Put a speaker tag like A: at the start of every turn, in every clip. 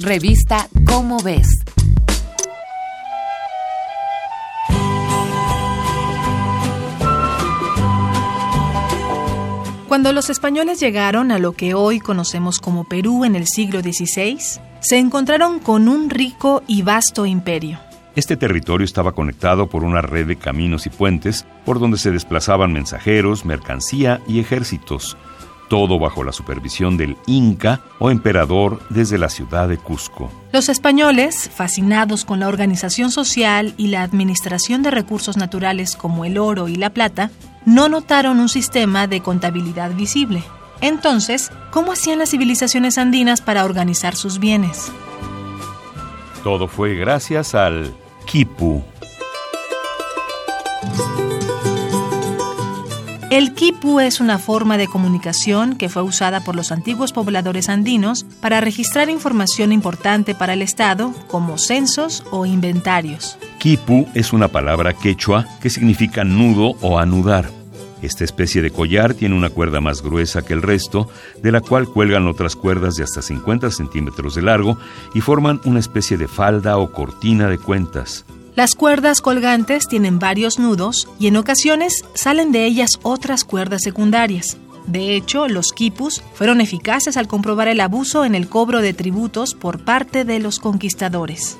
A: Revista Cómo ves.
B: Cuando los españoles llegaron a lo que hoy conocemos como Perú en el siglo XVI, se encontraron con un rico y vasto imperio.
C: Este territorio estaba conectado por una red de caminos y puentes por donde se desplazaban mensajeros, mercancía y ejércitos, todo bajo la supervisión del Inca o emperador desde la ciudad de Cusco.
B: Los españoles, fascinados con la organización social y la administración de recursos naturales como el oro y la plata, no notaron un sistema de contabilidad visible. Entonces, ¿cómo hacían las civilizaciones andinas para organizar sus bienes?
C: Todo fue gracias al Quipu.
B: El quipu es una forma de comunicación que fue usada por los antiguos pobladores andinos para registrar información importante para el Estado, como censos o inventarios.
C: Quipu es una palabra quechua que significa nudo o anudar. Esta especie de collar tiene una cuerda más gruesa que el resto, de la cual cuelgan otras cuerdas de hasta 50 centímetros de largo y forman una especie de falda o cortina de cuentas.
B: Las cuerdas colgantes tienen varios nudos y en ocasiones salen de ellas otras cuerdas secundarias. De hecho, los quipus fueron eficaces al comprobar el abuso en el cobro de tributos por parte de los conquistadores.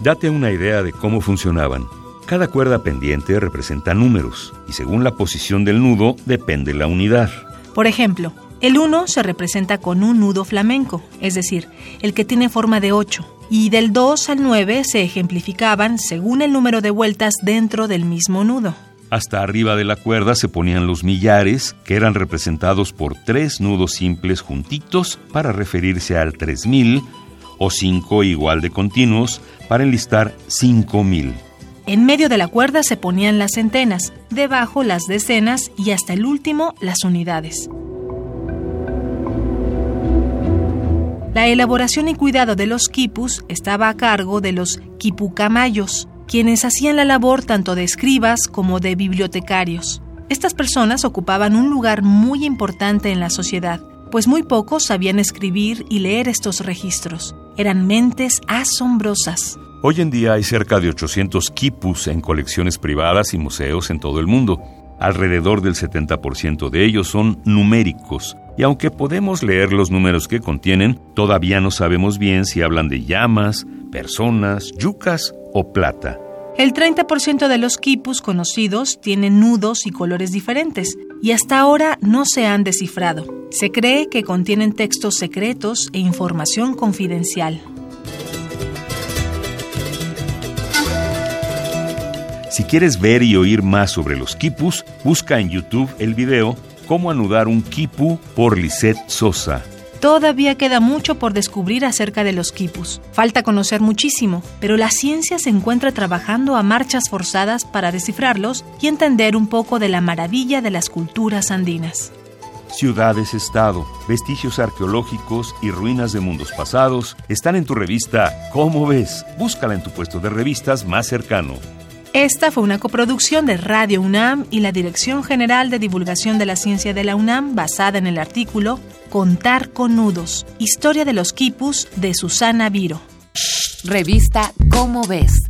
C: Date una idea de cómo funcionaban. Cada cuerda pendiente representa números y según la posición del nudo depende la unidad.
B: Por ejemplo, el 1 se representa con un nudo flamenco, es decir, el que tiene forma de 8 y del 2 al 9 se ejemplificaban según el número de vueltas dentro del mismo nudo.
C: Hasta arriba de la cuerda se ponían los millares, que eran representados por tres nudos simples juntitos para referirse al 3000, o cinco igual de continuos para enlistar 5000.
B: En medio de la cuerda se ponían las centenas, debajo las decenas y hasta el último las unidades. La elaboración y cuidado de los quipus estaba a cargo de los quipucamayos, quienes hacían la labor tanto de escribas como de bibliotecarios. Estas personas ocupaban un lugar muy importante en la sociedad, pues muy pocos sabían escribir y leer estos registros. Eran mentes asombrosas.
C: Hoy en día hay cerca de 800 quipus en colecciones privadas y museos en todo el mundo. Alrededor del 70% de ellos son numéricos, y aunque podemos leer los números que contienen, todavía no sabemos bien si hablan de llamas, personas, yucas o plata.
B: El 30% de los quipus conocidos tienen nudos y colores diferentes, y hasta ahora no se han descifrado. Se cree que contienen textos secretos e información confidencial.
C: Si quieres ver y oír más sobre los quipus, busca en YouTube el video Cómo anudar un quipu por Lisette Sosa.
B: Todavía queda mucho por descubrir acerca de los quipus. Falta conocer muchísimo, pero la ciencia se encuentra trabajando a marchas forzadas para descifrarlos y entender un poco de la maravilla de las culturas andinas.
C: Ciudades-estado, vestigios arqueológicos y ruinas de mundos pasados están en tu revista ¿Cómo ves? Búscala en tu puesto de revistas más cercano.
B: Esta fue una coproducción de Radio UNAM y la Dirección General de Divulgación de la Ciencia de la UNAM basada en el artículo Contar con nudos, Historia de los quipus de Susana Viro.
A: Revista Cómo ves.